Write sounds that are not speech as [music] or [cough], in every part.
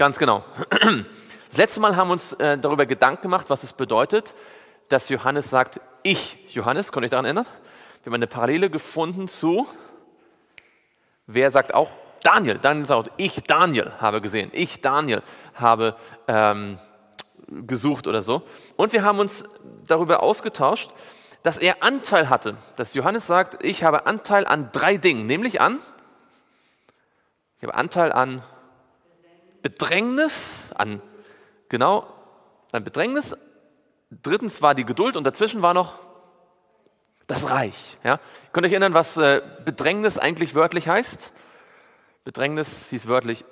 Ganz genau. Das letzte Mal haben wir uns äh, darüber Gedanken gemacht, was es bedeutet, dass Johannes sagt, ich, Johannes, konnte ich daran erinnern? Wir haben eine Parallele gefunden zu, wer sagt auch, Daniel. Daniel sagt, ich, Daniel, habe gesehen. Ich, Daniel, habe ähm, gesucht oder so. Und wir haben uns darüber ausgetauscht, dass er Anteil hatte. Dass Johannes sagt, ich habe Anteil an drei Dingen, nämlich an, ich habe Anteil an Bedrängnis, an, genau, an Bedrängnis. Drittens war die Geduld und dazwischen war noch das Reich. Ja? Könnt ihr euch erinnern, was äh, Bedrängnis eigentlich wörtlich heißt? Bedrängnis hieß wörtlich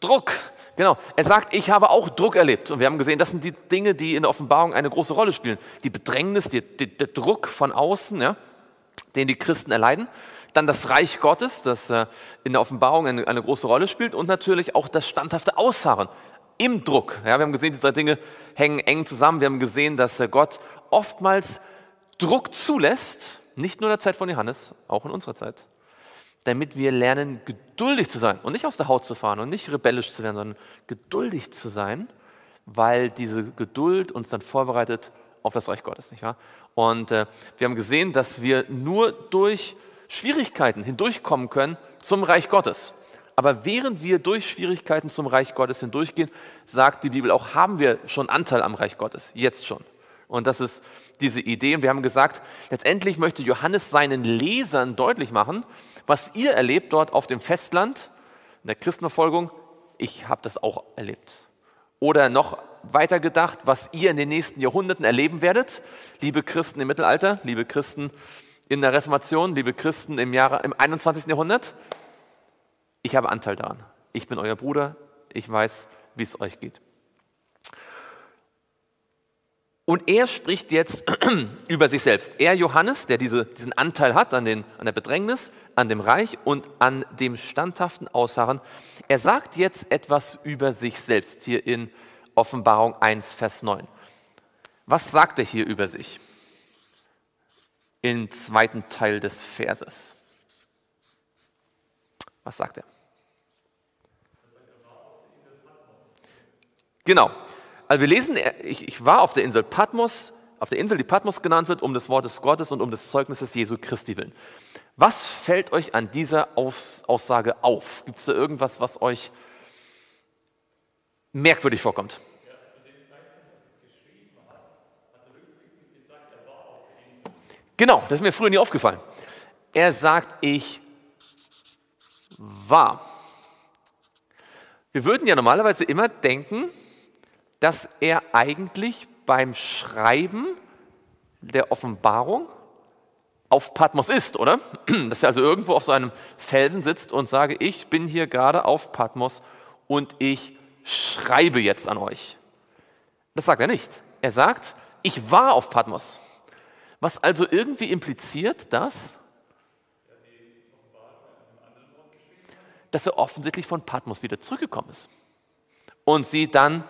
Druck. Genau. Er sagt, ich habe auch Druck erlebt. Und wir haben gesehen, das sind die Dinge, die in der Offenbarung eine große Rolle spielen. Die Bedrängnis, die, die, der Druck von außen, ja, den die Christen erleiden. Dann das Reich Gottes, das äh, in der Offenbarung eine, große Rolle spielt. Und natürlich auch das standhafte Ausharren im Druck. Ja, wir haben gesehen, diese drei Dinge hängen eng zusammen. Wir haben gesehen, dass äh, Gott oftmals Druck zulässt, nicht nur in der Zeit von Johannes, auch in unserer Zeit damit wir lernen, geduldig zu sein und nicht aus der Haut zu fahren und nicht rebellisch zu werden, sondern geduldig zu sein, weil diese Geduld uns dann vorbereitet auf das Reich Gottes, nicht wahr? Und äh, wir haben gesehen, dass wir nur durch Schwierigkeiten hindurchkommen können zum Reich Gottes. Aber während wir durch Schwierigkeiten zum Reich Gottes hindurchgehen, sagt die Bibel auch, haben wir schon Anteil am Reich Gottes, jetzt schon. Und das ist diese Idee. Und wir haben gesagt, letztendlich möchte Johannes seinen Lesern deutlich machen, was ihr erlebt dort auf dem Festland, in der Christenverfolgung, ich habe das auch erlebt. Oder noch weiter gedacht, was ihr in den nächsten Jahrhunderten erleben werdet, liebe Christen im Mittelalter, liebe Christen in der Reformation, liebe Christen im, Jahre, im 21. Jahrhundert. Ich habe Anteil daran. Ich bin euer Bruder, ich weiß, wie es euch geht. Und er spricht jetzt [clears throat] über sich selbst. Er, Johannes, der diese, diesen Anteil hat an, den, an der Bedrängnis, an dem Reich und an dem standhaften Ausharren, er sagt jetzt etwas über sich selbst hier in Offenbarung 1, Vers 9. Was sagt er hier über sich? Im zweiten Teil des Verses. Was sagt er? Genau. Also wir lesen, ich, ich war auf der Insel Patmos, auf der Insel, die Patmos genannt wird, um des Wortes Gottes und um des Zeugnisses Jesu Christi willen. Was fällt euch an dieser Aussage auf? Gibt es da irgendwas, was euch merkwürdig vorkommt? Genau, das ist mir früher nie aufgefallen. Er sagt, ich war. Wir würden ja normalerweise immer denken, dass er eigentlich beim Schreiben der Offenbarung auf Patmos ist, oder? [clears throat] Dass er also irgendwo auf so einem Felsen sitzt und sage, ich bin hier gerade auf Patmos und ich schreibe jetzt an euch. Das sagt er nicht. Er sagt, ich war auf Patmos. Was also irgendwie impliziert, dass, dass er offensichtlich von Patmos wieder zurückgekommen ist und sie dann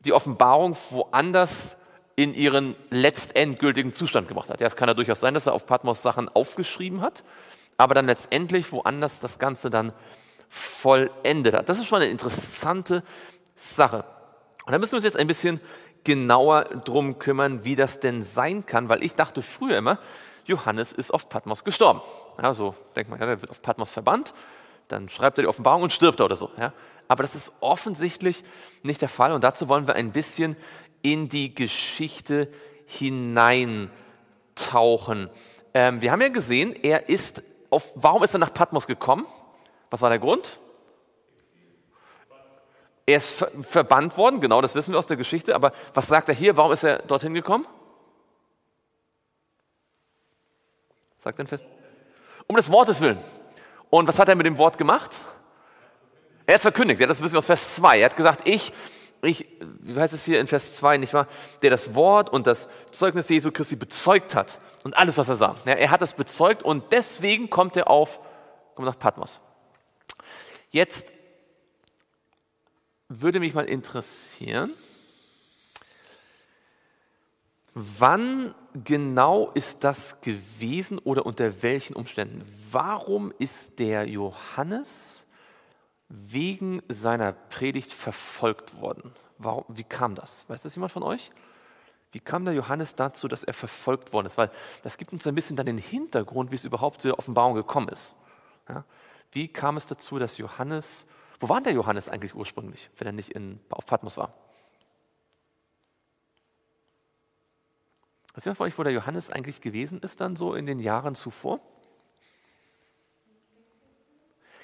die Offenbarung woanders in ihren letztendgültigen Zustand gemacht hat. Ja, es kann ja durchaus sein, dass er auf Patmos Sachen aufgeschrieben hat, aber dann letztendlich woanders das Ganze dann vollendet hat. Das ist schon eine interessante Sache. Und da müssen wir uns jetzt ein bisschen genauer drum kümmern, wie das denn sein kann, weil ich dachte früher immer, Johannes ist auf Patmos gestorben. Ja, denkt man, ja, der wird auf Patmos verbannt, dann schreibt er die Offenbarung und stirbt er oder so. Ja. Aber das ist offensichtlich nicht der Fall und dazu wollen wir ein bisschen in die Geschichte hineintauchen. Ähm, wir haben ja gesehen, er ist auf, warum ist er nach Patmos gekommen? Was war der Grund? Er ist ver verbannt worden, genau, das wissen wir aus der Geschichte, aber was sagt er hier? Warum ist er dorthin gekommen? Sagt er fest? Um des Wortes willen. Und was hat er mit dem Wort gemacht? Er hat verkündigt, ja, das wissen wir aus Vers 2. Er hat gesagt, ich, ich, wie heißt es hier in Vers 2, nicht wahr? Der das Wort und das Zeugnis Jesu Christi bezeugt hat und alles, was er sah. Ja, er hat das bezeugt und deswegen kommt er auf, kommt nach Patmos. Jetzt würde mich mal interessieren, wann genau ist das gewesen oder unter welchen Umständen? Warum ist der Johannes wegen seiner Predigt verfolgt worden. Warum, wie kam das? Weiß das jemand von euch? Wie kam der Johannes dazu, dass er verfolgt worden ist? Weil das gibt uns ein bisschen dann den Hintergrund, wie es überhaupt zu der Offenbarung gekommen ist. Ja? Wie kam es dazu, dass Johannes, wo war der Johannes eigentlich ursprünglich, wenn er nicht in, auf Patmos war? Weiß jemand von euch, wo der Johannes eigentlich gewesen ist dann so in den Jahren zuvor?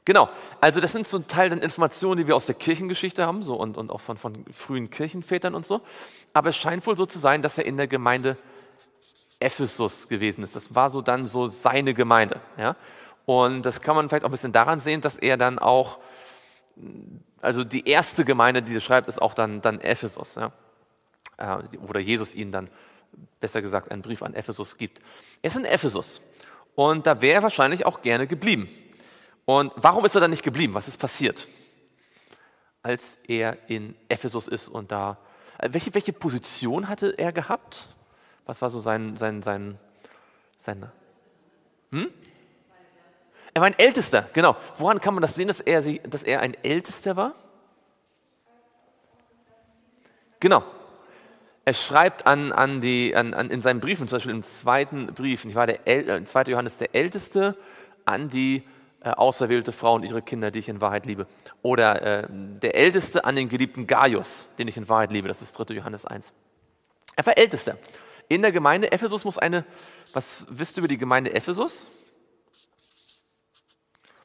Genau, also das sind so ein Teil der Informationen, die wir aus der Kirchengeschichte haben so, und, und auch von, von frühen Kirchenvätern und so. Aber es scheint wohl so zu sein, dass er in der Gemeinde Ephesus gewesen ist. Das war so dann so seine Gemeinde. Ja? Und das kann man vielleicht auch ein bisschen daran sehen, dass er dann auch, also die erste Gemeinde, die er schreibt, ist auch dann, dann Ephesus. Ja? Äh, oder Jesus ihnen dann, besser gesagt, einen Brief an Ephesus gibt. Er ist in Ephesus. Und da wäre er wahrscheinlich auch gerne geblieben. Und warum ist er dann nicht geblieben? Was ist passiert, als er in Ephesus ist und da. Äh, welche, welche Position hatte er gehabt? Was war so sein. sein, sein, sein hm? Er war ein Ältester, genau. Woran kann man das sehen, dass er, dass er ein Ältester war? Genau. Er schreibt an, an die, an, an, in seinen Briefen, zum Beispiel im zweiten Brief, ich war der El, äh, 2. Johannes der Älteste, an die äh, auserwählte Frau und ihre Kinder, die ich in Wahrheit liebe. Oder äh, der Älteste an den geliebten Gaius, den ich in Wahrheit liebe. Das ist 3. Johannes 1. Er war Ältester. In der Gemeinde Ephesus muss eine, was wisst ihr über die Gemeinde Ephesus?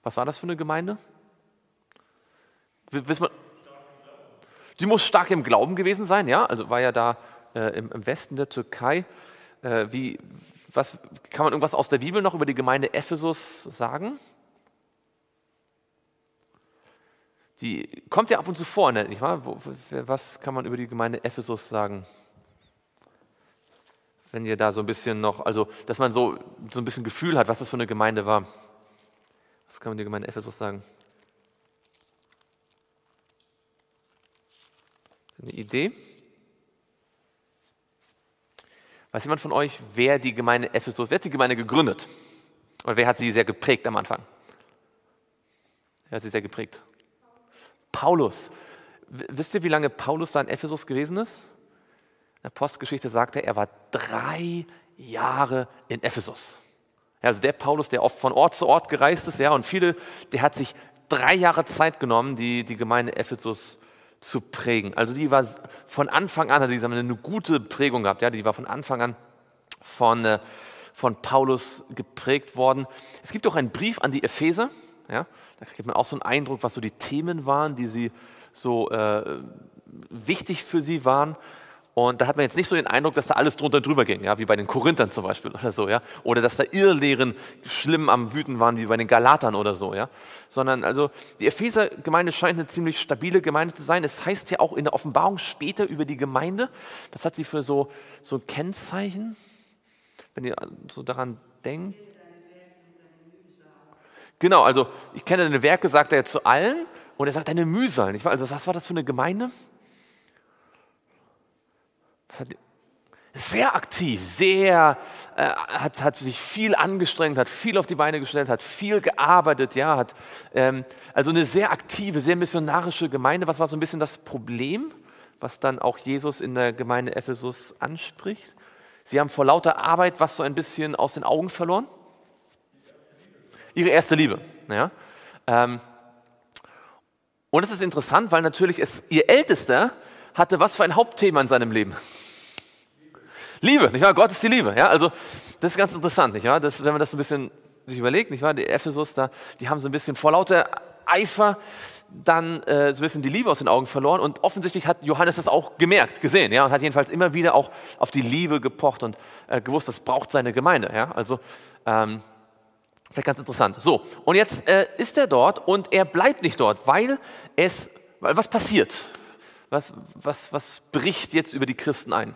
Was war das für eine Gemeinde? Wissen wir, die muss stark im Glauben gewesen sein, ja, also war ja da äh, im, Westen der Türkei. Äh, wie, was, kann man irgendwas aus der Bibel noch über die Gemeinde Ephesus sagen? Die kommt ja ab und zu vor, ne, nicht wahr? Was kann man über die Gemeinde Ephesus sagen? Wenn ihr da so ein bisschen noch, also dass man so, so ein bisschen Gefühl hat, was das für eine Gemeinde war. Was kann man der Gemeinde Ephesus sagen? Eine Idee? Weiß jemand von euch, wer die Gemeinde Ephesus, wer hat die Gemeinde gegründet? Oder wer hat sie sehr geprägt am Anfang? Wer hat sie sehr geprägt? Paulus. Wisst ihr, wie lange Paulus da in Ephesus gewesen ist? In der Postgeschichte sagt er, er war drei Jahre in Ephesus. Ja, also der Paulus, der oft von Ort zu Ort gereist ist, ja, und viele, der hat sich drei Jahre Zeit genommen, die, die Gemeinde Ephesus zu prägen. Also die war von Anfang an, also die haben eine gute Prägung gehabt, ja, die war von Anfang an von, äh, von Paulus geprägt worden. Es gibt auch einen Brief an die Epheser, ja, da kriegt man auch so einen Eindruck, was so die Themen waren, die sie so äh, wichtig für sie waren. Und da hat man jetzt nicht so den Eindruck, dass da alles drunter und drüber ging, ja, wie bei den Korinthern zum Beispiel [laughs] oder so, ja, oder dass da Irrlehren schlimm am Wüten waren, wie bei den Galatern oder so, ja, sondern also die Epheser-Gemeinde scheint eine ziemlich stabile Gemeinde zu sein. Es heißt ja auch in der Offenbarung später über die Gemeinde, das hat sie für so, so ein Kennzeichen, wenn ihr so daran denkt. Genau, also ich kenne deine Werke, sagt er jetzt zu allen und er sagt deine Mühsal. Also was war das für eine Gemeinde? Sehr aktiv, sehr, äh, hat, hat sich viel angestrengt, hat viel auf die Beine gestellt, hat viel gearbeitet, ja, hat ähm, also eine sehr aktive, sehr missionarische Gemeinde. Was war so ein bisschen das Problem, was dann auch Jesus in der Gemeinde Ephesus anspricht? Sie haben vor lauter Arbeit was so ein bisschen aus den Augen verloren ihre erste Liebe. Ja? Ähm, und es ist interessant, weil natürlich es, ihr Ältester hatte was für ein Hauptthema in seinem Leben? Liebe, nicht wahr? Gott ist die Liebe. Ja? Also das ist ganz interessant, nicht wahr? Das, wenn man das so ein bisschen sich überlegt, nicht wahr? Die Ephesus da, die haben so ein bisschen vor lauter Eifer dann äh, so ein bisschen die Liebe aus den Augen verloren und offensichtlich hat Johannes das auch gemerkt, gesehen, ja, und hat jedenfalls immer wieder auch auf die Liebe gepocht und äh, gewusst, das braucht seine Gemeinde, ja. Also ähm, Vielleicht ganz interessant. So, und jetzt äh, ist er dort und er bleibt nicht dort, weil es, was passiert? Was, was, was bricht jetzt über die Christen ein?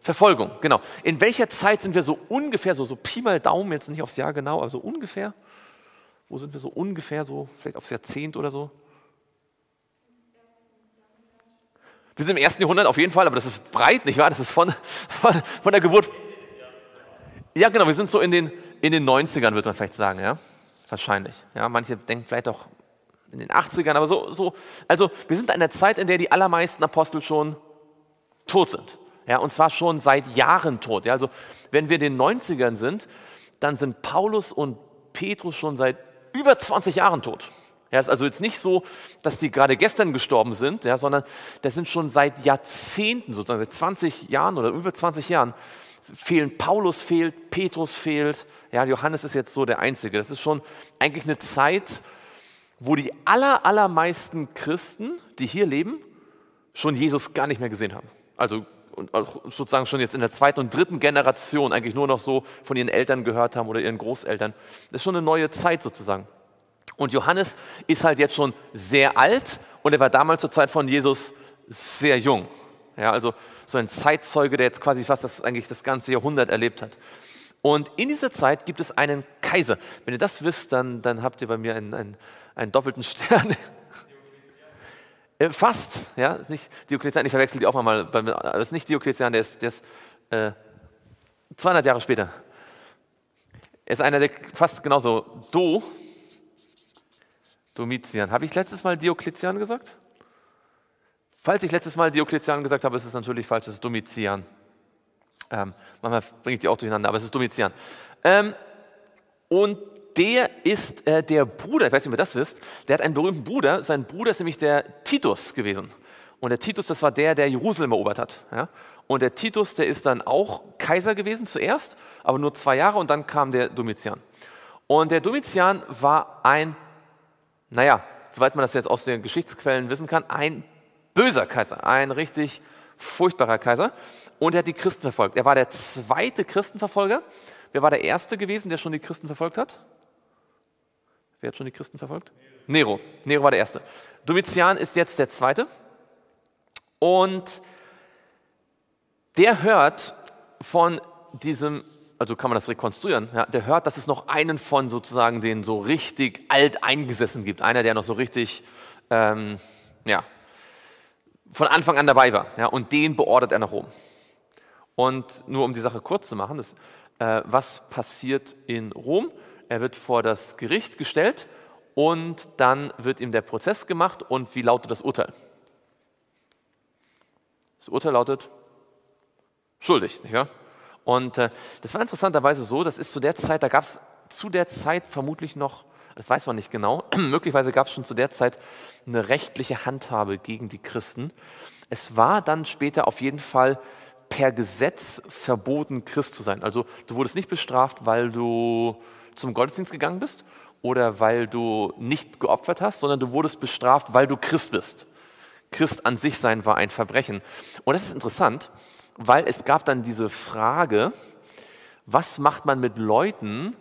Verfolgung, genau. In welcher Zeit sind wir so ungefähr, so, so Pi mal Daumen, jetzt nicht aufs Jahr genau, aber so ungefähr? Wo sind wir so ungefähr, so vielleicht aufs Jahrzehnt oder so? Wir sind im ersten Jahrhundert auf jeden Fall, aber das ist breit, nicht wahr? Das ist von, von, von der Geburt ja, genau, wir sind so in den, in den 90ern, würde man vielleicht sagen, ja. wahrscheinlich. Ja, manche denken vielleicht auch in den 80ern, aber so, so, also wir sind in einer Zeit, in der die allermeisten Apostel schon tot sind. Ja, und zwar schon seit Jahren tot. Ja, also wenn wir in den 90ern sind, dann sind Paulus und Petrus schon seit über 20 Jahren tot. Ja, ist also jetzt nicht so, dass die gerade gestern gestorben sind, ja, sondern das sind schon seit Jahrzehnten, sozusagen seit 20 Jahren oder über 20 Jahren, fehlen. Paulus fehlt, Petrus fehlt, ja, Johannes ist jetzt so der Einzige. Das ist schon eigentlich eine Zeit, wo die aller, allermeisten Christen, die hier leben, schon Jesus gar nicht mehr gesehen haben. Also sozusagen schon jetzt in der zweiten und dritten Generation eigentlich nur noch so von ihren Eltern gehört haben oder ihren Großeltern. Das ist schon eine neue Zeit sozusagen. Und Johannes ist halt jetzt schon sehr alt und er war damals zur Zeit von Jesus sehr jung. Ja, also so ein Zeitzeuge, der jetzt quasi fast das, eigentlich das ganze Jahrhundert erlebt hat. Und in dieser Zeit gibt es einen Kaiser. Wenn ihr das wisst, dann, dann habt ihr bei mir einen, einen, einen doppelten Stern. Äh, fast, ja, ist nicht Diokletian, ich verwechsel die auch mal, aber es ist nicht Diokletian, der ist, der ist äh, 200 Jahre später. Er ist einer, der fast genauso, Do, Domitian. Habe ich letztes Mal Diokletian gesagt? Falls ich letztes Mal Diokletian gesagt habe, ist es natürlich falsch, es ist Domitian. Ähm, manchmal bringe ich die auch durcheinander, aber es ist Domitian. Ähm, und der ist äh, der Bruder, ich weiß nicht, ob ihr das wisst, der hat einen berühmten Bruder. Sein Bruder ist nämlich der Titus gewesen. Und der Titus, das war der, der Jerusalem erobert hat. Ja? Und der Titus, der ist dann auch Kaiser gewesen zuerst, aber nur zwei Jahre und dann kam der Domitian. Und der Domitian war ein, naja, soweit man das jetzt aus den Geschichtsquellen wissen kann, ein böser Kaiser, ein richtig furchtbarer Kaiser. Und er hat die Christen verfolgt. Er war der zweite Christenverfolger. Wer war der erste gewesen, der schon die Christen verfolgt hat? Wer hat schon die Christen verfolgt? Nero. Nero war der Erste. Domitian ist jetzt der Zweite. Und der hört von diesem, also kann man das rekonstruieren, ja, der hört, dass es noch einen von sozusagen den so richtig alt eingesessen gibt. Einer, der noch so richtig, ähm, ja, von Anfang an dabei war. Ja, und den beordert er nach Rom. Und nur um die Sache kurz zu machen, das, äh, was passiert in Rom? Er wird vor das Gericht gestellt und dann wird ihm der Prozess gemacht. Und wie lautet das Urteil? Das Urteil lautet schuldig, nicht wahr? Und äh, das war interessanterweise so, das ist zu der Zeit, da gab es zu der Zeit vermutlich noch, das weiß man nicht genau, [clears throat] möglicherweise gab es schon zu der Zeit eine rechtliche Handhabe gegen die Christen. Es war dann später auf jeden Fall per Gesetz verboten, Christ zu sein. Also du wurdest nicht bestraft, weil du zum Gottesdienst gegangen bist oder weil du nicht geopfert hast, sondern du wurdest bestraft, weil du Christ bist. Christ an sich sein war ein Verbrechen. Und das ist interessant, weil es gab dann diese Frage, was macht man mit Leuten,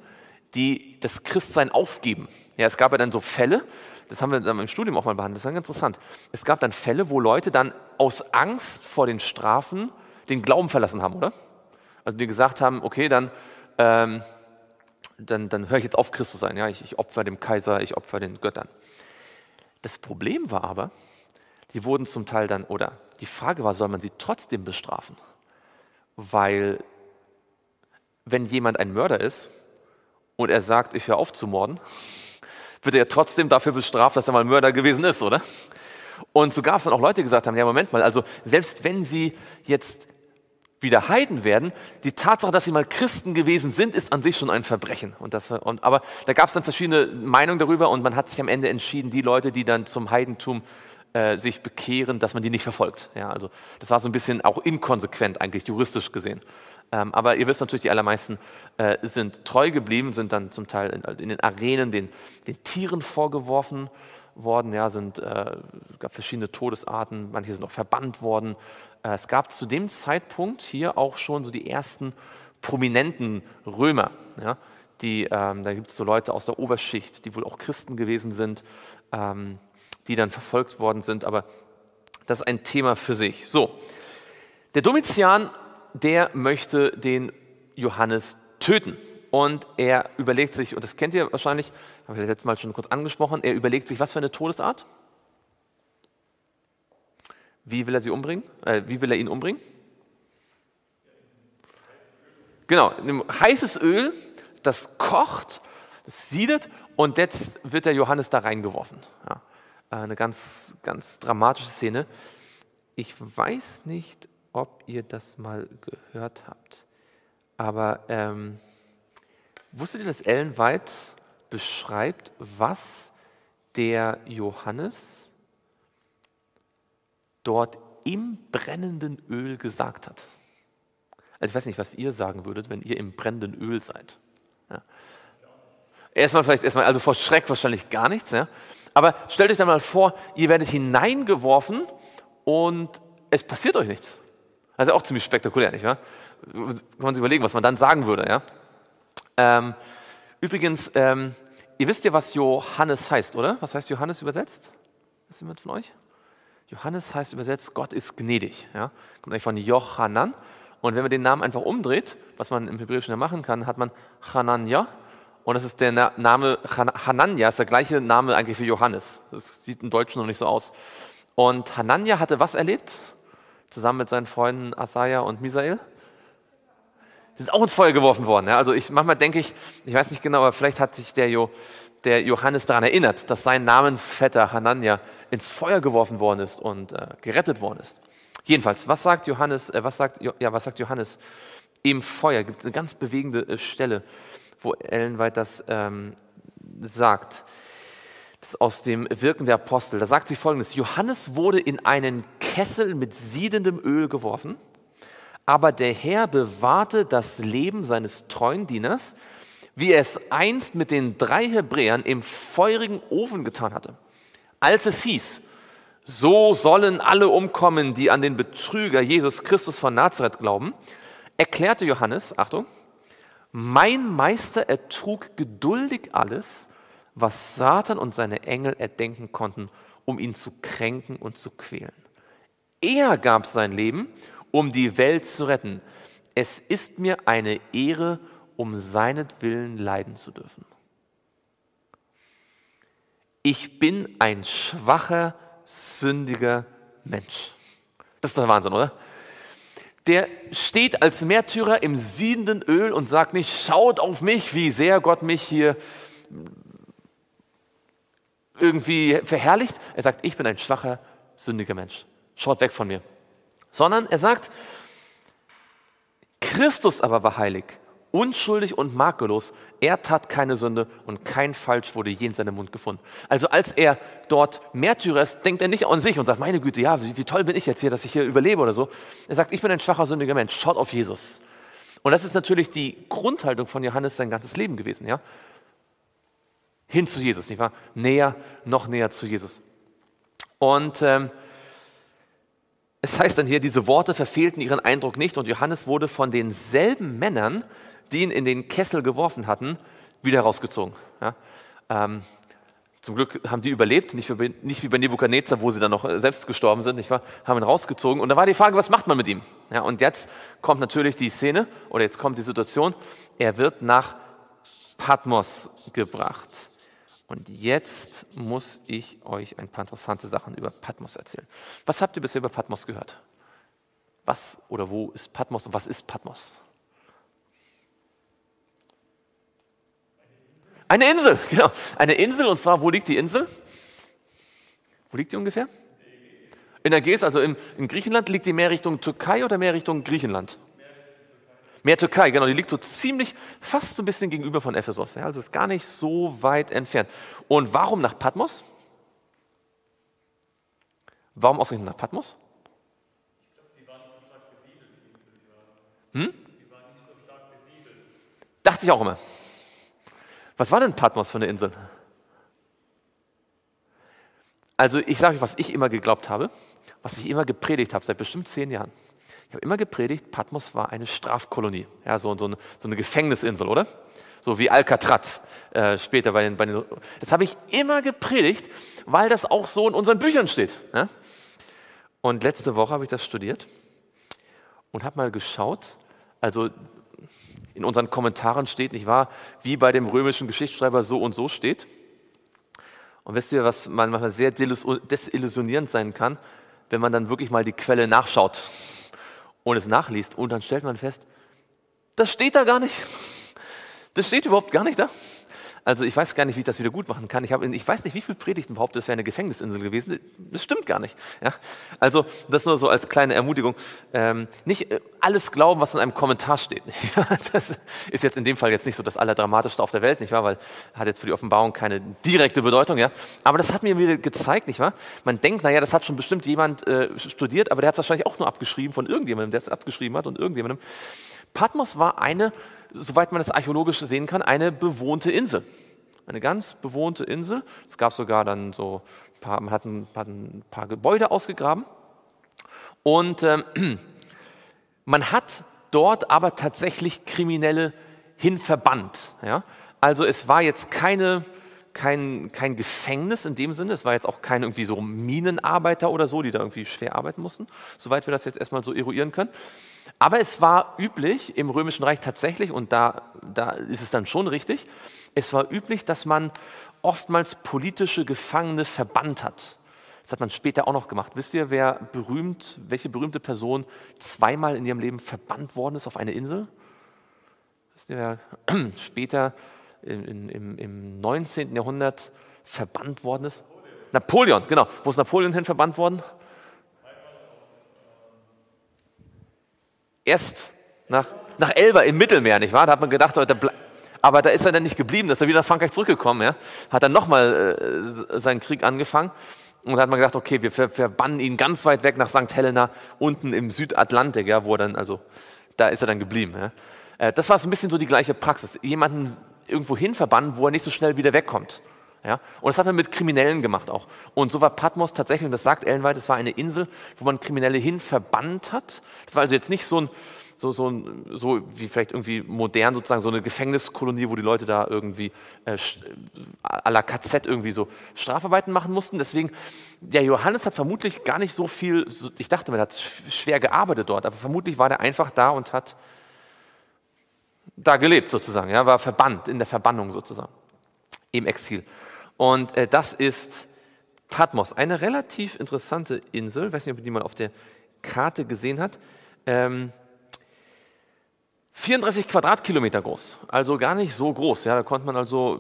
die das Christsein aufgeben? Ja, es gab ja dann so Fälle, das haben wir dann im Studium auch mal behandelt, das ist ganz interessant. Es gab dann Fälle, wo Leute dann aus Angst vor den Strafen den Glauben verlassen haben, oder? Also die gesagt haben, okay, dann ähm, dann, dann höre ich jetzt auf, Christ zu sein. Ja, ich, ich opfer dem Kaiser, ich opfer den Göttern. Das Problem war aber, die wurden zum Teil dann, oder die Frage war, soll man sie trotzdem bestrafen? Weil wenn jemand ein Mörder ist und er sagt, ich höre auf zu morden, wird er trotzdem dafür bestraft, dass er mal Mörder gewesen ist, oder? Und so gab es dann auch Leute, die gesagt haben, ja Moment mal, also selbst wenn sie jetzt wieder Heiden werden, die Tatsache, dass sie mal Christen gewesen sind, ist an sich schon ein Verbrechen. Und das, und, aber da gab es dann verschiedene Meinungen darüber und man hat sich am Ende entschieden, die Leute, die dann zum Heidentum äh, sich bekehren, dass man die nicht verfolgt. Ja, also das war so ein bisschen auch inkonsequent eigentlich juristisch gesehen. Ähm, aber ihr wisst natürlich, die allermeisten äh, sind treu geblieben, sind dann zum Teil in, in den Arenen den, den, Tieren vorgeworfen worden, ja, sind, äh, gab verschiedene Todesarten, manche sind auch verbannt worden. Äh, es gab zu dem Zeitpunkt hier auch schon so die ersten prominenten Römer. Ja, die, ähm, da gibt es so Leute aus der Oberschicht, die wohl auch Christen gewesen sind, ähm, die dann verfolgt worden sind. Aber das ist ein Thema für sich. So, der Domitian, der möchte den Johannes töten. Und er überlegt sich, und das kennt ihr wahrscheinlich, habe ich letztes Mal schon kurz angesprochen, er überlegt sich, was für eine Todesart? Wie will er sie umbringen? Äh, wie will er ihn umbringen? Genau, heißes Öl, das kocht, das siedet Und jetzt wird der Johannes da reingeworfen. Ja, eine ganz, ganz dramatische Szene. Ich weiß nicht, ob ihr das mal gehört habt, aber ähm, wusstet ihr, dass Ellen White beschreibt, was der Johannes dort im brennenden Öl gesagt hat? Also ich weiß nicht, was ihr sagen würdet, wenn ihr im brennenden Öl seid. Ja. Erstmal vielleicht erstmal, also vor Schreck wahrscheinlich gar nichts, ja. Aber stellt euch da mal vor, ihr werdet hineingeworfen und es passiert euch nichts. Also auch ziemlich spektakulär, nicht wahr? Kann man sich überlegen, was man dann sagen würde, ja. Ähm, übrigens, ähm, ihr wisst ja, was Johannes heißt, oder? Was heißt Johannes übersetzt? Ist jemand von euch? Johannes heißt übersetzt, Gott ist gnädig. Ja? Kommt eigentlich von Jochanan. Und wenn man den Namen einfach umdreht, was man im Hebräischen ja machen kann, hat man Hananja. Und das ist der Name Hananja, ist der gleiche Name eigentlich für Johannes. Das sieht im Deutschen noch nicht so aus. Und Hananja hatte was erlebt? Zusammen mit seinen Freunden Asaja und Misael? Sind auch ins Feuer geworfen worden. Ja? Also ich manchmal denke ich, ich weiß nicht genau, aber vielleicht hat sich der, jo, der Johannes daran erinnert, dass sein Namensvetter Hananja ins Feuer geworfen worden ist und äh, gerettet worden ist. Jedenfalls, was sagt Johannes, äh, was sagt, ja, was sagt Johannes im Feuer? Gibt eine ganz bewegende äh, Stelle, wo Ellen White das ähm, sagt. Das ist aus dem Wirken der Apostel. Da sagt sie folgendes: Johannes wurde in einen Kessel mit siedendem Öl geworfen, aber der Herr bewahrte das Leben seines treuen Dieners, wie er es einst mit den drei Hebräern im feurigen Ofen getan hatte. Als es hieß, so sollen alle umkommen, die an den Betrüger Jesus Christus von Nazareth glauben, erklärte Johannes, Achtung, mein Meister ertrug geduldig alles, was Satan und seine Engel erdenken konnten, um ihn zu kränken und zu quälen. Er gab sein Leben, um die Welt zu retten. Es ist mir eine Ehre, um seinetwillen leiden zu dürfen. Ich bin ein schwacher sündiger Mensch. Das ist doch Wahnsinn, oder? Der steht als Märtyrer im siedenden Öl und sagt nicht, schaut auf mich, wie sehr Gott mich hier irgendwie verherrlicht. Er sagt, ich bin ein schwacher, sündiger Mensch. Schaut weg von mir. Sondern er sagt, Christus aber war heilig unschuldig und makellos. Er tat keine Sünde und kein Falsch wurde je in seinem Mund gefunden. Also als er dort Märtyrer ist, denkt er nicht an sich und sagt, meine Güte, ja, wie, wie toll bin ich jetzt hier, dass ich hier überlebe oder so. Er sagt, ich bin ein schwacher, sündiger Mensch, schaut auf Jesus. Und das ist natürlich die Grundhaltung von Johannes sein ganzes Leben gewesen, ja. Hin zu Jesus, nicht wahr? Näher, noch näher zu Jesus. Und ähm, es heißt dann hier, diese Worte verfehlten ihren Eindruck nicht und Johannes wurde von denselben Männern, die ihn in den Kessel geworfen hatten, wieder rausgezogen. Ja? Ähm, zum Glück haben die überlebt, nicht wie, nicht wie bei Nebukadnezar, wo sie dann noch äh, selbst gestorben sind, nicht wahr? haben ihn rausgezogen. Und da war die Frage, was macht man mit ihm? Ja, und jetzt kommt natürlich die Szene, oder jetzt kommt die Situation, er wird nach Patmos gebracht. Und jetzt muss ich euch ein paar interessante Sachen über Patmos erzählen. Was habt ihr bisher über Patmos gehört? Was oder wo ist Patmos und was ist Patmos? Eine Insel, [laughs] genau. Eine Insel, und zwar, wo liegt die Insel? Wo liegt die ungefähr? In der Ägäis, also in, in Griechenland, liegt die mehr Richtung Türkei oder mehr Richtung Griechenland? Mehr Türkei, genau. Die liegt so ziemlich, fast so ein bisschen gegenüber von Ephesus. Ja, also ist gar nicht so weit entfernt. Und warum nach Patmos? Warum ausgerechnet nach Patmos? Ich glaube, die waren nicht so stark besiedelt. Hm? Die waren nicht so stark besiedelt. Dachte ich auch immer. Was war denn Patmos für eine Insel? Also ich sage euch, was ich immer geglaubt habe, was ich immer gepredigt habe, seit bestimmt zehn Jahren. Ich habe immer gepredigt, Patmos war eine Strafkolonie, ja, so, so, eine, so eine Gefängnisinsel, oder? So wie Alcatraz äh, später bei den, bei den. Das habe ich immer gepredigt, weil das auch so in unseren Büchern steht. Ja? Und letzte Woche habe ich das studiert und habe mal geschaut. Also in unseren Kommentaren steht, nicht wahr, wie bei dem römischen Geschichtsschreiber so und so steht. Und wisst ihr, was man manchmal sehr desillusionierend sein kann, wenn man dann wirklich mal die Quelle nachschaut und es nachliest und dann stellt man fest, das steht da gar nicht. Das steht überhaupt gar nicht da. Also ich weiß gar nicht, wie ich das wieder gut machen kann. Ich, hab, ich weiß nicht, wie viele Predigten behauptet, es wäre eine Gefängnisinsel gewesen. Das stimmt gar nicht. Ja? Also das nur so als kleine Ermutigung. Ähm, nicht äh, alles glauben, was in einem Kommentar steht. [laughs] das ist jetzt in dem Fall jetzt nicht so das Allerdramatischste auf der Welt, nicht wahr? Weil hat jetzt für die Offenbarung keine direkte Bedeutung. Ja? Aber das hat mir wieder gezeigt, nicht wahr? Man denkt, naja, das hat schon bestimmt jemand äh, studiert, aber der hat es wahrscheinlich auch nur abgeschrieben von irgendjemandem, der es abgeschrieben hat und irgendjemandem. Patmos war eine soweit man das archäologisch sehen kann, eine bewohnte Insel. Eine ganz bewohnte Insel. Es gab sogar dann so, ein paar, man hat ein paar, ein paar Gebäude ausgegraben. Und ähm, [clears throat] man hat dort aber tatsächlich Kriminelle hinverbannt. Ja? Also es war jetzt keine, kein, kein Gefängnis in dem Sinne, es war jetzt auch kein irgendwie so Minenarbeiter oder so, die da irgendwie schwer arbeiten mussten, soweit wir das jetzt erstmal so eruieren können, aber es war üblich im Römischen Reich tatsächlich, und da, da ist es dann schon richtig, es war üblich, dass man oftmals politische Gefangene verbannt hat. Das hat man später auch noch gemacht. Wisst ihr, wer berühmt, welche berühmte Person zweimal in ihrem Leben verbannt worden ist auf eine Insel? Wisst ihr, wer [clears throat] später in, in, im 19. Jahrhundert verbannt worden ist? Napoleon, genau. Wo ist Napoleon hin verbannt worden? Erst nach, nach Elba im Mittelmeer, nicht wahr? Da hat man gedacht, aber da ist er dann nicht geblieben, da ist er wieder nach Frankreich zurückgekommen. Ja? Hat dann nochmal äh, seinen Krieg angefangen und da hat man gedacht, okay, wir verbannen ihn ganz weit weg nach St. Helena, unten im Südatlantik, ja, wo er dann, also da ist er dann geblieben. Ja? Äh, das war so ein bisschen so die gleiche Praxis. Jemanden irgendwo hin verbannen, wo er nicht so schnell wieder wegkommt. Ja? Und das hat man mit Kriminellen gemacht auch. Und so war Patmos tatsächlich, und das sagt Ellen White, es war eine Insel, wo man Kriminelle hin verbannt hat. Das war also jetzt nicht so ein, so, so, so wie vielleicht irgendwie modern sozusagen so eine Gefängniskolonie, wo die Leute da irgendwie äh, à la KZ irgendwie so Strafarbeiten machen mussten. Deswegen, der Johannes hat vermutlich gar nicht so viel, ich dachte, man hat schwer gearbeitet dort, aber vermutlich war der einfach da und hat da gelebt sozusagen, ja, war verbannt, in der Verbannung sozusagen, im Exil. Und äh, das ist Patmos, eine relativ interessante Insel. Ich weiß nicht, ob die mal auf der Karte gesehen hat. Ähm, 34 Quadratkilometer groß, also gar nicht so groß. Ja, da konnte man also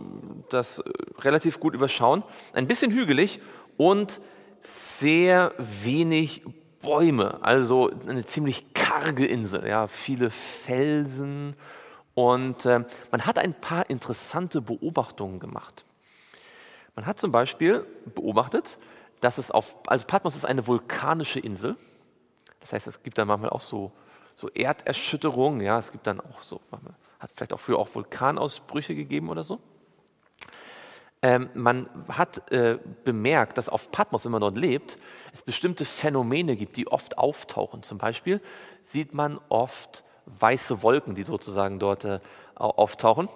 das äh, relativ gut überschauen. Ein bisschen hügelig und sehr wenig Bäume, also eine ziemlich karge Insel. Ja, viele Felsen und äh, man hat ein paar interessante Beobachtungen gemacht. Man hat zum Beispiel beobachtet, dass es auf, also Patmos ist eine vulkanische Insel. Das heißt, es gibt da manchmal auch so, so Erderschütterungen, ja, es gibt dann auch so, hat vielleicht auch früher auch Vulkanausbrüche gegeben oder so. Ähm, man hat äh, bemerkt, dass auf Patmos, wenn man dort lebt, es bestimmte Phänomene gibt, die oft auftauchen. Zum Beispiel sieht man oft weiße Wolken, die sozusagen dort äh, auftauchen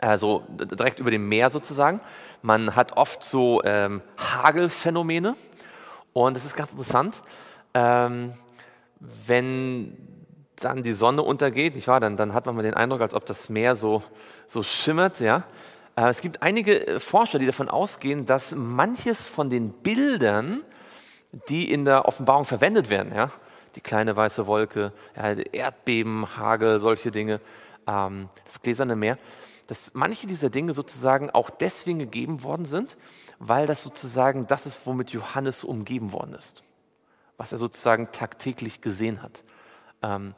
also direkt über dem Meer sozusagen. Man hat oft so ähm, Hagelphänomene und es ist ganz interessant, ähm, wenn dann die Sonne untergeht, nicht wahr? Dann, dann hat man mal den Eindruck, als ob das Meer so, so schimmert. Ja? Äh, es gibt einige äh, Forscher, die davon ausgehen, dass manches von den Bildern, die in der Offenbarung verwendet werden, ja? die kleine weiße Wolke, ja, Erdbeben, Hagel, solche Dinge, ähm, das gläserne Meer, dass manche dieser Dinge sozusagen auch deswegen gegeben worden sind, weil das sozusagen das ist, womit Johannes umgeben worden ist, was er sozusagen tagtäglich gesehen hat. Ähm,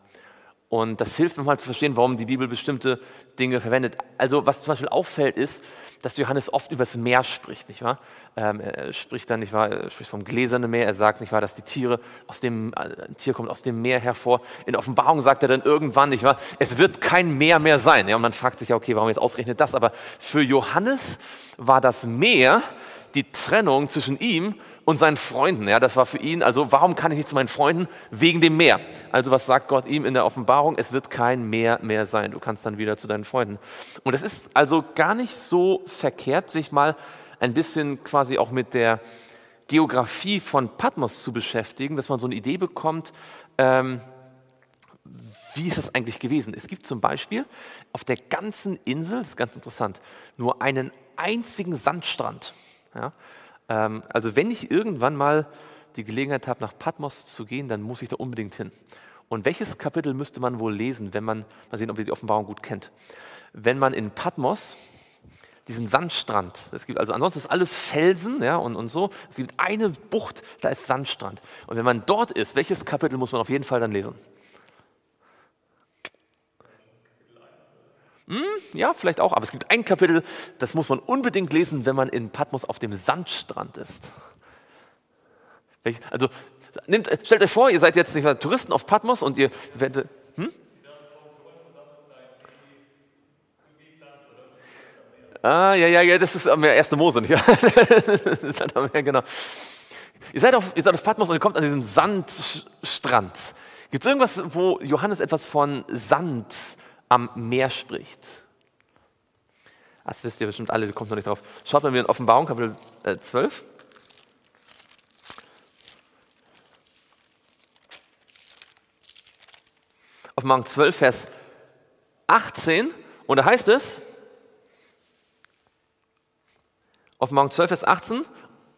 und das hilft mal zu verstehen, warum die Bibel bestimmte Dinge verwendet. Also was zum Beispiel auffällt, ist, dass Johannes oft über das Meer spricht, nicht wahr? Ähm, er spricht dann, nicht wahr, er spricht vom gläsernen Meer, er sagt, nicht wahr, dass die Tiere aus dem, äh, ein Tier kommt aus dem Meer hervor. In Offenbarung sagt er dann irgendwann, nicht wahr, es wird kein Meer mehr sein. Ja, und man fragt sich ja, okay, warum jetzt ausgerechnet das? Aber für Johannes war das Meer die Trennung zwischen ihm und seinen Freunden. Ja, das war für ihn, also warum kann ich nicht zu meinen Freunden? Wegen dem Meer. Also was sagt Gott ihm in der Offenbarung? Es wird kein Meer mehr sein. Du kannst dann wieder zu deinen Freunden. Und es ist also gar nicht so verkehrt, sich mal ein bisschen quasi auch mit der Geografie von Patmos zu beschäftigen, dass man so eine Idee bekommt, ähm, wie ist das eigentlich gewesen? Es gibt zum Beispiel auf der ganzen Insel, das ist ganz interessant, nur einen einzigen Sandstrand. Ja? Ähm, also wenn ich irgendwann mal die Gelegenheit habe, nach Patmos zu gehen, dann muss ich da unbedingt hin. Und welches Kapitel müsste man wohl lesen, wenn man, mal sehen, ob ihr die Offenbarung gut kennt, wenn man in Patmos diesen Sandstrand. Es gibt also ansonsten ist alles Felsen ja, und, und so. Es gibt eine Bucht, da ist Sandstrand. Und wenn man dort ist, welches Kapitel muss man auf jeden Fall dann lesen? Hm, ja, vielleicht auch, aber es gibt ein Kapitel, das muss man unbedingt lesen, wenn man in Patmos auf dem Sandstrand ist. Also nehmt, stellt euch vor, ihr seid jetzt nicht Touristen auf Patmos und ihr werdet. Hm? Ah, ja, ja, ja, das ist am 1. Mose, nicht? [laughs] das ist am Meer, genau. Ihr seid, auf, ihr seid auf Patmos und ihr kommt an diesen Sandstrand. Gibt es irgendwas, wo Johannes etwas von Sand am Meer spricht? Das wisst ihr bestimmt alle, ihr kommt noch nicht drauf. Schaut mal wieder in Offenbarung, Kapitel 12. Äh, Offenbarung 12, Vers 18. Und da heißt es, Offenbarung 12, Vers 18,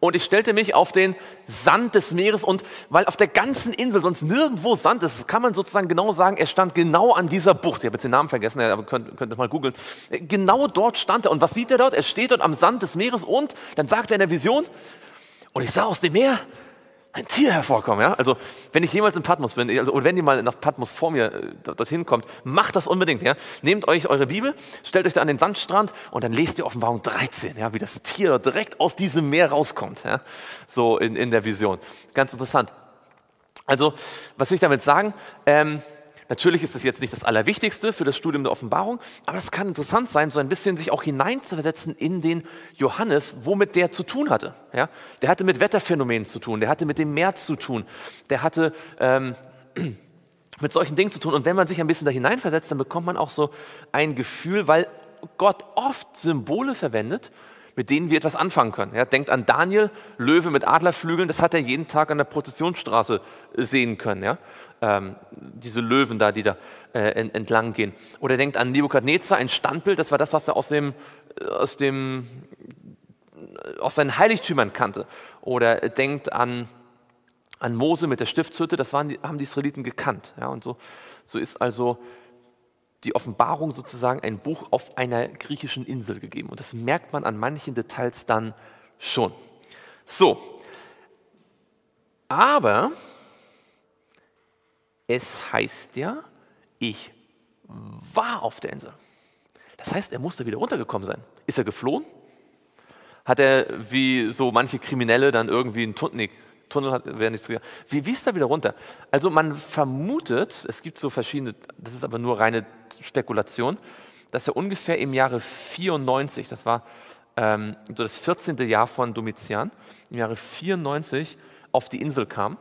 und ich stellte mich auf den Sand des Meeres und weil auf der ganzen Insel sonst nirgendwo Sand ist, kann man sozusagen genau sagen, er stand genau an dieser Bucht. Ich habe jetzt den Namen vergessen, aber könnt, könnt ihr mal googeln. Genau dort stand er. Und was sieht er dort? Er steht dort am Sand des Meeres und dann sagt er in der Vision, und ich sah aus dem Meer ein Tier hervorkommen. Ja? Also wenn ich jemals in Patmos bin, also, oder wenn ihr mal nach Patmos vor mir äh, dorthin kommt, macht das unbedingt. Ja? Nehmt euch eure Bibel, stellt euch da an den Sandstrand und dann lest ihr Offenbarung 13, ja? wie das Tier direkt aus diesem Meer rauskommt. Ja? So in, in der Vision. Ganz interessant. Also, was will ich damit sagen? Ähm, Natürlich ist das jetzt nicht das Allerwichtigste für das Studium der Offenbarung, aber es kann interessant sein, so ein bisschen sich auch hineinzuversetzen in den Johannes, womit der zu tun hatte. Ja? Der hatte mit Wetterphänomenen zu tun, der hatte mit dem Meer zu tun, der hatte ähm, [clears throat] mit solchen Dingen zu tun. Und wenn man sich ein bisschen da hineinversetzt, dann bekommt man auch so ein Gefühl, weil Gott oft Symbole verwendet, mit denen wir etwas anfangen können. Ja, denkt an Daniel, Löwe mit Adlerflügeln, das hat er jeden Tag an der Prozessionsstraße sehen können. Ja? Ähm, diese Löwen da, die da äh, entlang gehen. Oder denkt an Nebukadnezar, ein Standbild, das war das, was er aus, dem, äh, aus, dem, äh, aus seinen Heiligtümern kannte. Oder denkt an, an Mose mit der Stiftshütte, das waren haben die Israeliten gekannt. Ja? Und so, so ist also die Offenbarung sozusagen ein Buch auf einer griechischen Insel gegeben. Und das merkt man an manchen Details dann schon. So, aber es heißt ja, ich war auf der Insel. Das heißt, er musste wieder runtergekommen sein. Ist er geflohen? Hat er wie so manche Kriminelle dann irgendwie einen Tunnel, Tunnel hat, wäre nichts wie, wie ist er wieder runter? Also man vermutet, es gibt so verschiedene, das ist aber nur reine Spekulation, dass er ungefähr im Jahre 94, das war ähm, so das 14. Jahr von Domitian, im Jahre 94 auf die Insel kam.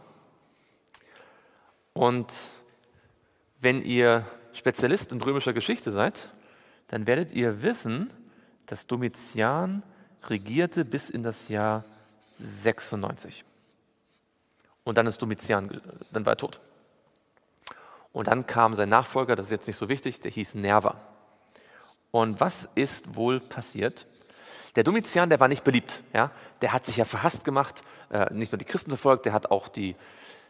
Und wenn ihr Spezialist in römischer Geschichte seid, dann werdet ihr wissen, dass Domitian regierte bis in das Jahr 96. Und dann ist Domitian, dann war er tot. Und dann kam sein Nachfolger, das ist jetzt nicht so wichtig, der hieß Nerva. Und was ist wohl passiert? Der Domitian, der war nicht beliebt. Ja? Der hat sich ja verhasst gemacht, äh, nicht nur die Christen verfolgt, der hat auch die,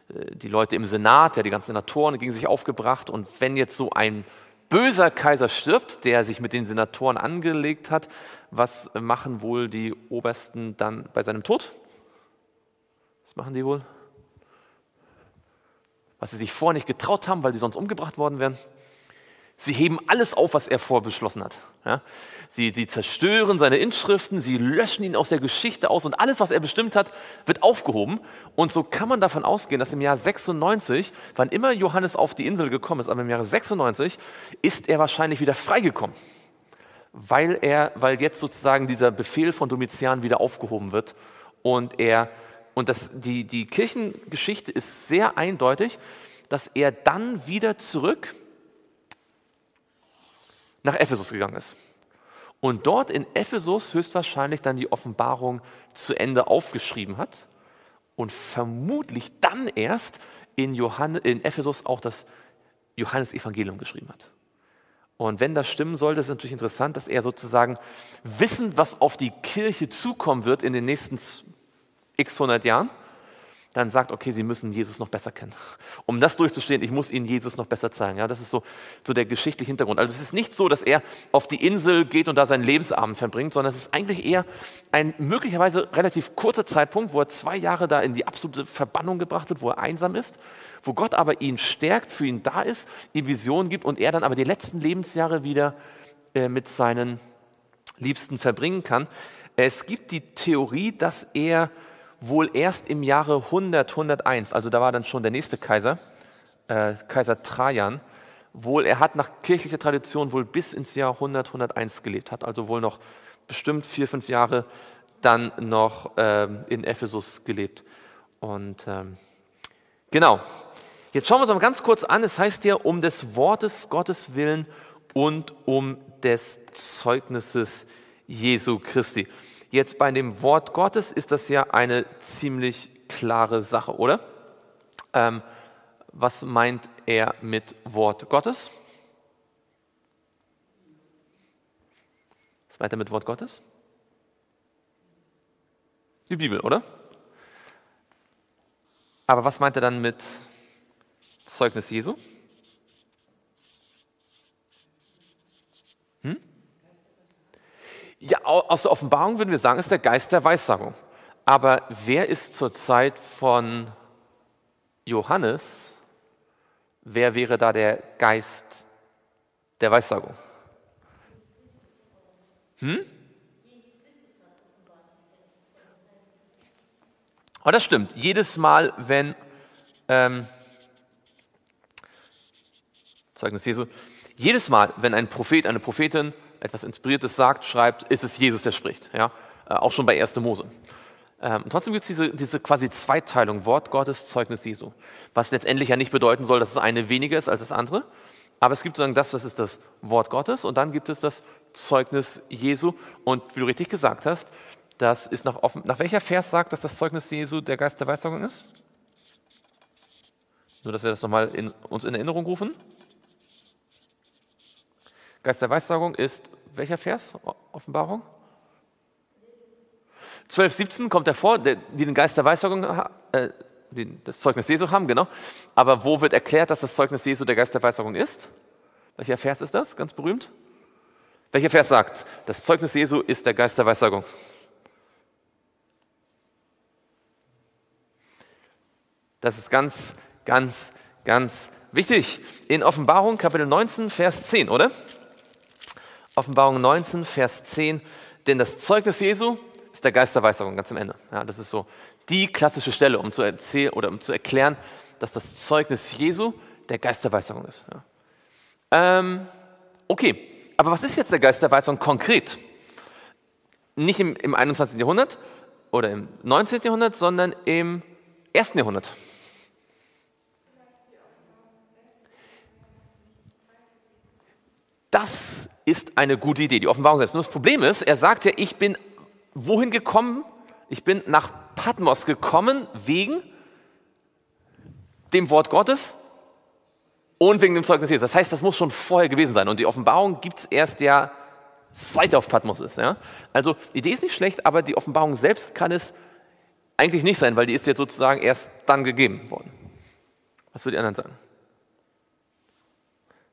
äh, die Leute im Senat, ja, die ganzen Senatoren gegen sich aufgebracht. Und wenn jetzt so ein böser Kaiser stirbt, der sich mit den Senatoren angelegt hat, was machen wohl die Obersten dann bei seinem Tod? Was machen die wohl? Was sie sich vorher nicht getraut haben, weil sie sonst umgebracht worden wären. Sie heben alles auf, was er vorher beschlossen hat. Ja? Sie, sie zerstören seine Inschriften, sie löschen ihn aus der Geschichte aus und alles, was er bestimmt hat, wird aufgehoben. Und so kann man davon ausgehen, dass im Jahr 96, wann immer Johannes auf die Insel gekommen ist, aber im Jahre 96, ist er wahrscheinlich wieder freigekommen, weil, er, weil jetzt sozusagen dieser Befehl von Domitian wieder aufgehoben wird und er und das, die, die Kirchengeschichte ist sehr eindeutig, dass er dann wieder zurück nach Ephesus gegangen ist. Und dort in Ephesus höchstwahrscheinlich dann die Offenbarung zu Ende aufgeschrieben hat und vermutlich dann erst in, Johann, in Ephesus auch das Johannesevangelium geschrieben hat. Und wenn das stimmen sollte, ist es natürlich interessant, dass er sozusagen wissend, was auf die Kirche zukommen wird in den nächsten x hundert Jahren, dann sagt, okay, sie müssen Jesus noch besser kennen. [laughs] Um das durchzustehen, ich muss ihnen Jesus noch besser zeigen. Ja, das ist so, so der geschichtliche Hintergrund. Also es ist nicht so, dass er auf die Insel geht und da seinen Lebensabend verbringt, sondern es ist eigentlich eher ein möglicherweise relativ kurzer Zeitpunkt, wo er zwei Jahre da in die absolute Verbannung gebracht wird, wo er einsam ist, wo Gott aber ihn stärkt, für ihn da ist, ihm Visionen gibt und er dann aber die letzten Lebensjahre wieder äh, mit seinen Liebsten verbringen kann. Es gibt die Theorie, dass er wohl erst im Jahre 100, 101, also da war dann schon der nächste Kaiser, äh, Kaiser Trajan, wohl, er hat nach kirchlicher Tradition wohl bis ins Jahr 100, 101 gelebt, hat also wohl noch bestimmt vier, fünf Jahre dann noch ähm, in Ephesus gelebt. Und ähm, genau, jetzt schauen wir uns mal ganz kurz an, es heißt ja, um des Wortes Gottes willen und um des Zeugnisses Jesu Christi. Jetzt bei dem Wort Gottes ist das ja eine ziemlich klare Sache, oder? Ähm, was meint er mit Wort Gottes? Was meint er mit Wort Gottes? Die Bibel, oder? Aber was meint er dann mit Zeugnis Jesu? Ja, aus der Offenbarung würden wir sagen, ist der Geist der Weissagung. Aber wer ist zur Zeit von Johannes, wer wäre da der Geist der Weissagung? Hm? Oh, das stimmt. Jedes Mal, wenn ähm, Zeugnis Jesu, jedes Mal, wenn ein Prophet, eine Prophetin etwas Inspiriertes sagt, schreibt, ist es Jesus, der spricht. Ja? Äh, auch schon bei 1. Mose. Ähm, trotzdem gibt es diese, diese quasi Zweiteilung, Wort Gottes, Zeugnis Jesu. Was letztendlich ja nicht bedeuten soll, dass das eine weniger ist als das andere. Aber es gibt sozusagen das, das ist das Wort Gottes und dann gibt es das Zeugnis Jesu. Und wie du richtig gesagt hast, das ist nach, offen, nach welcher Vers sagt, dass das Zeugnis Jesu der Geist der Weissagung ist? Nur, dass wir das nochmal in, uns in Erinnerung rufen. Geist der Weissagung ist welcher Vers? Offenbarung? 12, 17 kommt hervor, die den Geist der Weissagung, äh, das Zeugnis Jesu haben, genau. Aber wo wird erklärt, dass das Zeugnis Jesu der Geist der Weissagung ist? Welcher Vers ist das? Ganz berühmt. Welcher Vers sagt, das Zeugnis Jesu ist der Geist der Weissagung? Das ist ganz, ganz, ganz wichtig. In Offenbarung Kapitel 19, Vers 10, oder? Offenbarung 19, Vers 10. Denn das Zeugnis Jesu ist der Geist der Weissagung, ganz am Ende. Ja, das ist so die klassische Stelle, um zu erzählen oder um zu erklären, dass das Zeugnis Jesu der Geist der Weissagung ist. Ja. Ähm, okay, aber was ist jetzt der Geist der Weissagung konkret? Nicht im, im 21. Jahrhundert oder im 19. Jahrhundert, sondern im 1. Jahrhundert. Das ist eine gute Idee, die Offenbarung selbst. Nur das Problem ist, er sagt ja, ich bin wohin gekommen? Ich bin nach Patmos gekommen wegen dem Wort Gottes und wegen dem Zeugnis Jesus. Das heißt, das muss schon vorher gewesen sein. Und die Offenbarung gibt es erst ja, seit er auf Patmos ist. Ja? Also die Idee ist nicht schlecht, aber die Offenbarung selbst kann es eigentlich nicht sein, weil die ist jetzt sozusagen erst dann gegeben worden. Was würden die anderen sagen?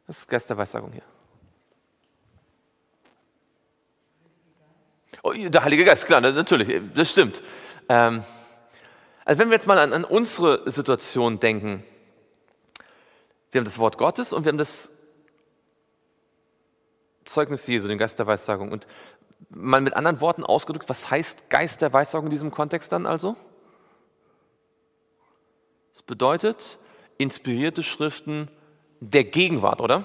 Das ist Geisterweissagung hier. Oh, der Heilige Geist, klar, natürlich, das stimmt. Ähm, also wenn wir jetzt mal an, an, unsere Situation denken, wir haben das Wort Gottes und wir haben das Zeugnis Jesu, den Geist der Weissagung. Und mal mit anderen Worten ausgedrückt, was heißt Geist der Weissagung in diesem Kontext dann also? Das bedeutet inspirierte Schriften der Gegenwart, oder?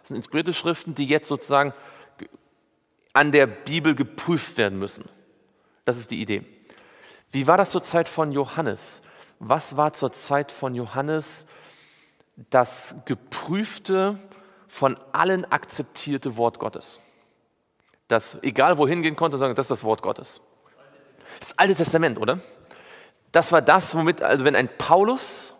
Das sind inspirierte Schriften, die jetzt sozusagen an der Bibel geprüft werden müssen. Das ist die Idee. Wie war das zur Zeit von Johannes? Was war zur Zeit von Johannes das geprüfte, von allen akzeptierte Wort Gottes? Das, egal wohin gehen konnte, sagen, das ist das Wort Gottes. Das Alte Testament, oder? Das war das, womit, also wenn ein Paulus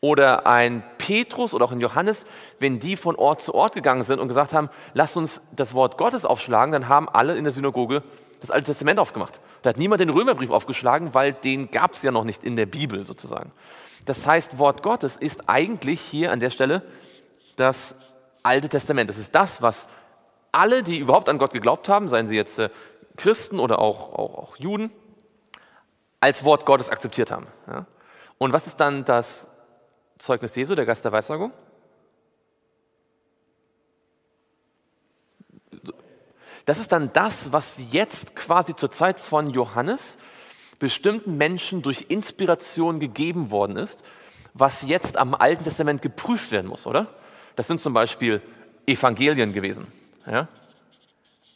oder ein Petrus oder auch ein Johannes, wenn die von Ort zu Ort gegangen sind und gesagt haben, lasst uns das Wort Gottes aufschlagen, dann haben alle in der Synagoge das Alte Testament aufgemacht. Da hat niemand den Römerbrief aufgeschlagen, weil den gab es ja noch nicht in der Bibel sozusagen. Das heißt, Wort Gottes ist eigentlich hier an der Stelle das Alte Testament. Das ist das, was alle, die überhaupt an Gott geglaubt haben, seien sie jetzt äh, Christen oder auch, auch, auch, Juden, als Wort Gottes akzeptiert haben. Und was ist dann das Zeugnis Jesu, der Geist der Weissagung? Das ist dann das, was jetzt quasi zur Zeit von Johannes bestimmten Menschen durch Inspiration gegeben worden ist, was jetzt am Alten Testament geprüft werden muss, oder? Das sind zum Beispiel Evangelien gewesen. Ja?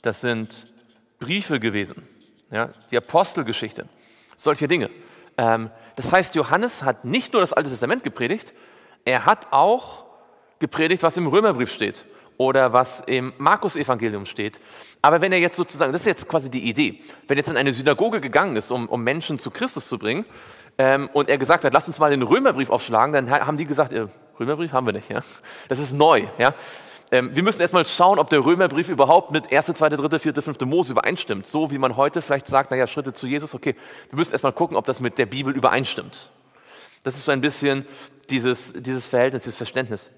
Das sind Briefe gewesen, ja? die Apostelgeschichte, solche Dinge. Ähm, das heißt, Johannes hat nicht nur das Alte Testament gepredigt, er hat auch gepredigt, was im Römerbrief steht oder was im Markus-Evangelium steht. Aber wenn er jetzt sozusagen, das ist jetzt quasi die Idee, wenn er jetzt in eine Synagoge gegangen ist, um, um Menschen zu Christus zu bringen, ähm, und er gesagt hat, lasst uns mal den Römerbrief aufschlagen, dann haben die gesagt, äh, Römerbrief haben wir nicht. Ja? Das ist neu. Ja? Ähm, wir müssen erstmal schauen, ob der Römerbrief überhaupt mit 1., 2., 3., 4., 5. Mose übereinstimmt. So wie man heute vielleicht sagt, naja, Schritte zu Jesus, okay, wir müssen erstmal gucken, ob das mit der Bibel übereinstimmt. Das ist so ein bisschen dieses, dieses Verhältnis, dieses Verständnis.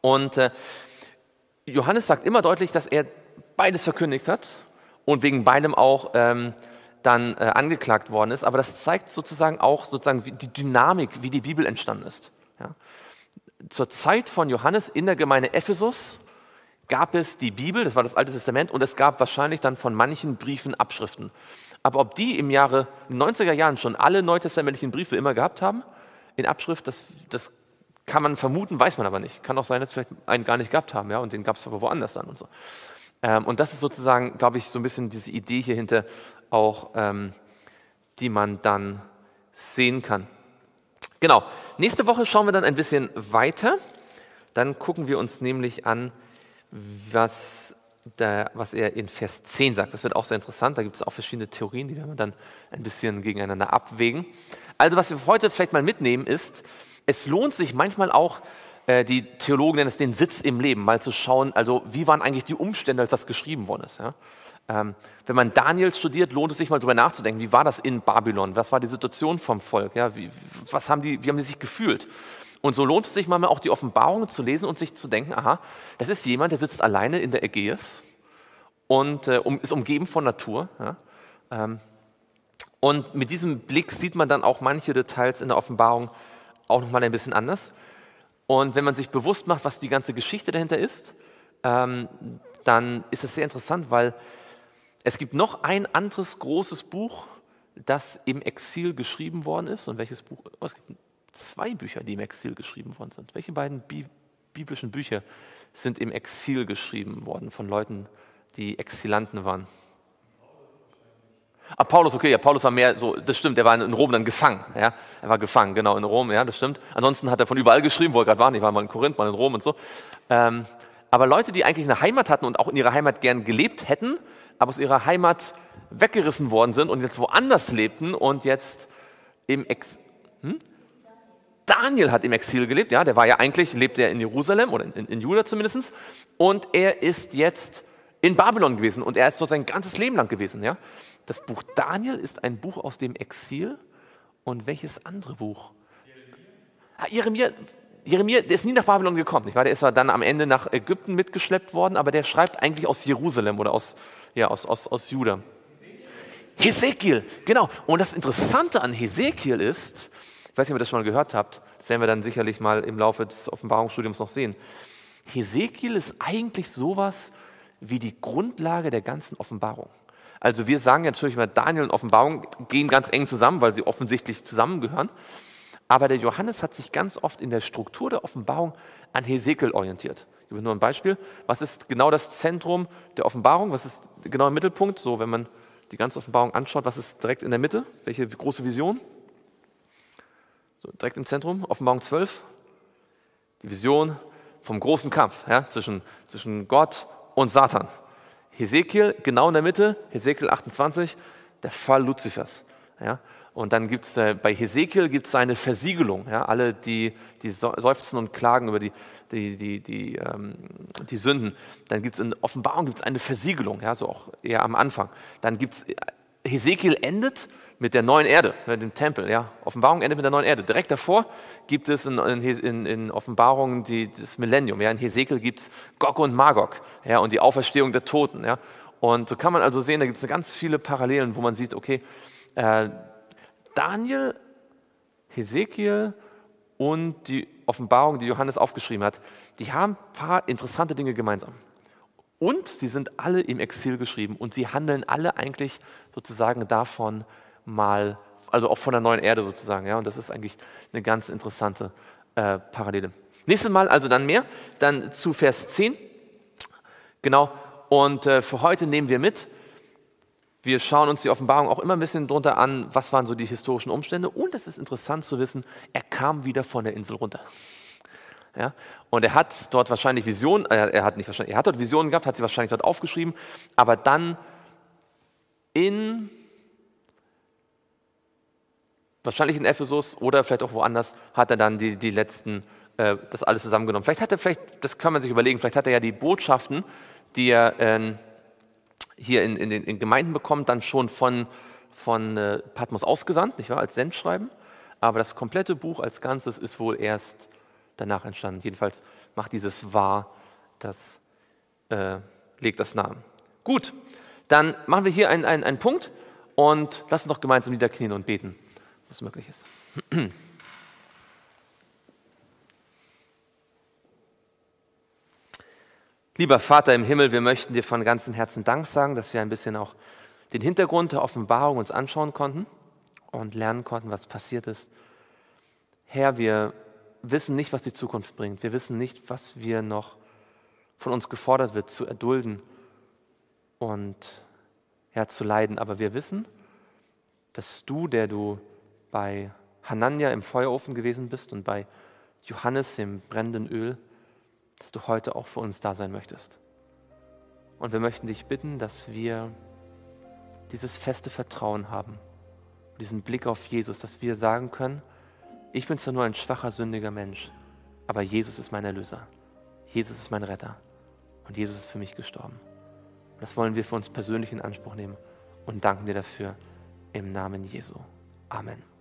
Und äh, Johannes sagt immer deutlich, dass er beides verkündigt hat und wegen beidem auch ähm, dann äh, angeklagt worden ist. Aber das zeigt sozusagen auch sozusagen die Dynamik, wie die Bibel entstanden ist. Ja. Zur Zeit von Johannes in der Gemeinde Ephesus gab es die Bibel, das war das Alte Testament, und es gab wahrscheinlich dann von manchen Briefen Abschriften. Aber ob die im Jahre 90er Jahren schon alle neutestamentlichen Briefe immer gehabt haben, in Abschrift, das, das kann man vermuten, weiß man aber nicht. Kann auch sein, dass vielleicht einen gar nicht gehabt haben, ja, und den gab es aber woanders dann und so. Ähm, und das ist sozusagen, glaube ich, so ein bisschen diese Idee hier hinter auch, ähm, die man dann sehen kann. Genau. Nächste Woche schauen wir dann ein bisschen weiter. Dann gucken wir uns nämlich an, was, der, was er in Vers 10 sagt. Das wird auch sehr interessant. Da gibt es auch verschiedene Theorien, die werden wir dann ein bisschen gegeneinander abwägen. Also was wir heute vielleicht mal mitnehmen ist, es lohnt sich manchmal auch, äh, die Theologen nennen es den Sitz im Leben, mal zu schauen, also wie waren eigentlich die Umstände, als das geschrieben worden ist. Ja? Ähm, wenn man Daniel studiert, lohnt es sich mal darüber nachzudenken, wie war das in Babylon, was war die Situation vom Volk, ja? wie, was haben die, wie haben die sich gefühlt. Und so lohnt es sich manchmal auch die Offenbarungen zu lesen und sich zu denken, aha, das ist jemand, der sitzt alleine in der Ägäis und äh, um, ist umgeben von Natur. Ja? Ähm, und mit diesem Blick sieht man dann auch manche Details in der Offenbarung auch nochmal ein bisschen anders. Und wenn man sich bewusst macht, was die ganze Geschichte dahinter ist, ähm, dann ist es sehr interessant, weil es gibt noch ein anderes großes Buch, das im Exil geschrieben worden ist. Und welches Buch? Oh, es gibt zwei Bücher, die im Exil geschrieben worden sind. Welche beiden Bi biblischen Bücher sind im Exil geschrieben worden von Leuten, die Exilanten waren? Ah, Paulus, okay, ja, Paulus war mehr so, das stimmt, er war in Rom dann gefangen, ja, er war gefangen, genau, in Rom, ja, das stimmt. Ansonsten hat er von überall geschrieben, wo er gerade war, ich war mal in Korinth, mal in Rom und so. Ähm, aber Leute, die eigentlich eine Heimat hatten und auch in ihrer Heimat gern gelebt hätten, aber aus ihrer Heimat weggerissen worden sind und jetzt woanders lebten und jetzt im Ex... Hm? Daniel hat im Exil gelebt, ja, der war ja eigentlich, lebt er in Jerusalem oder in, in Juda zumindest und er ist jetzt in Babylon gewesen und er ist dort sein ganzes Leben lang gewesen, ja. Das Buch Daniel ist ein Buch aus dem Exil. Und welches andere Buch? Ah, Jeremia, Jeremia, der ist nie nach Babylon gekommen. Nicht wahr? Der ist dann am Ende nach Ägypten mitgeschleppt worden, aber der schreibt eigentlich aus Jerusalem oder aus, ja, aus, aus, aus Juda. Hesekiel, genau. Und das Interessante an Hesekiel ist, ich weiß nicht, ob ihr das schon mal gehört habt, das werden wir dann sicherlich mal im Laufe des Offenbarungsstudiums noch sehen. Hesekiel ist eigentlich sowas wie die Grundlage der ganzen Offenbarung. Also wir sagen natürlich immer, Daniel und Offenbarung gehen ganz eng zusammen, weil sie offensichtlich zusammengehören. Aber der Johannes hat sich ganz oft in der Struktur der Offenbarung an Hesekiel orientiert. Ich gebe nur ein Beispiel. Was ist genau das Zentrum der Offenbarung? Was ist genau im Mittelpunkt? So, wenn man die ganze Offenbarung anschaut, was ist direkt in der Mitte? Welche große Vision? So, direkt im Zentrum, Offenbarung 12. Die Vision vom großen Kampf ja, zwischen, zwischen Gott und Satan. Hesekiel genau in der Mitte, Hesekiel 28, der Fall Luzifers. Ja? Und dann gibt es äh, bei Hesekiel gibt's eine Versiegelung. Ja? Alle, die, die seufzen und klagen über die, die, die, die, ähm, die Sünden. Dann gibt es in Offenbarung gibt's eine Versiegelung, ja? so auch eher am Anfang. Dann gibt es, äh, Hesekiel endet mit der neuen Erde, mit dem Tempel. Ja? Offenbarung endet mit der neuen Erde. Direkt davor gibt es in, in, in Offenbarung die, das Millennium. Ja? In Hesekiel gibt es Gog und Magog ja? und die Auferstehung der Toten. Ja? Und so kann man also sehen, da gibt es ganz viele Parallelen, wo man sieht, okay, äh, Daniel, Hesekiel und die Offenbarung, die Johannes aufgeschrieben hat, die haben ein paar interessante Dinge gemeinsam. Und sie sind alle im Exil geschrieben und sie handeln alle eigentlich sozusagen davon mal, also auch von der neuen Erde sozusagen. Ja? Und das ist eigentlich eine ganz interessante äh, Parallele. Nächstes Mal also dann mehr, dann zu Vers 10. Genau, und äh, für heute nehmen wir mit, wir schauen uns die Offenbarung auch immer ein bisschen drunter an, was waren so die historischen Umstände. Und es ist interessant zu wissen, er kam wieder von der Insel runter. Ja? Und er hat dort wahrscheinlich Visionen, äh, er hat nicht wahrscheinlich, er hat dort Visionen gehabt, hat sie wahrscheinlich dort aufgeschrieben, aber dann in wahrscheinlich in Ephesus oder vielleicht auch woanders hat er dann die, die letzten, äh, das alles zusammengenommen. Vielleicht hat er, vielleicht, das kann man sich überlegen, vielleicht hat er ja die Botschaften, die er äh, hier in, in den in Gemeinden bekommt, dann schon von, von äh, Patmos ausgesandt, nicht wahr, als Sendschreiben. Aber das komplette Buch als Ganzes ist wohl erst danach entstanden. Jedenfalls macht dieses wahr, das äh, legt das Namen. Gut, dann machen wir hier einen, einen, einen Punkt und lassen doch gemeinsam niederknien und beten, was möglich ist. [clears throat] Lieber Vater im Himmel, wir möchten dir von ganzem Herzen Dank sagen, dass wir ein bisschen auch den Hintergrund der Offenbarung uns anschauen konnten und lernen konnten, was passiert ist. Herr, wir wissen nicht, was die Zukunft bringt. Wir wissen nicht, was wir noch von uns gefordert wird, zu erdulden und ja, zu leiden. Aber wir wissen, dass du, der du bei Hanania im Feuerofen gewesen bist und bei Johannes im brennenden Öl, dass du heute auch für uns da sein möchtest. Und wir möchten dich bitten, dass wir dieses feste Vertrauen haben, diesen Blick auf Jesus, dass wir sagen können, ich bin zwar nur ein schwacher, sündiger Mensch, aber Jesus ist mein Erlöser. Jesus ist mein Retter. Und Jesus ist für mich gestorben. Das wollen wir für uns persönlich in Anspruch nehmen und danken dir dafür im Namen Jesu. Amen.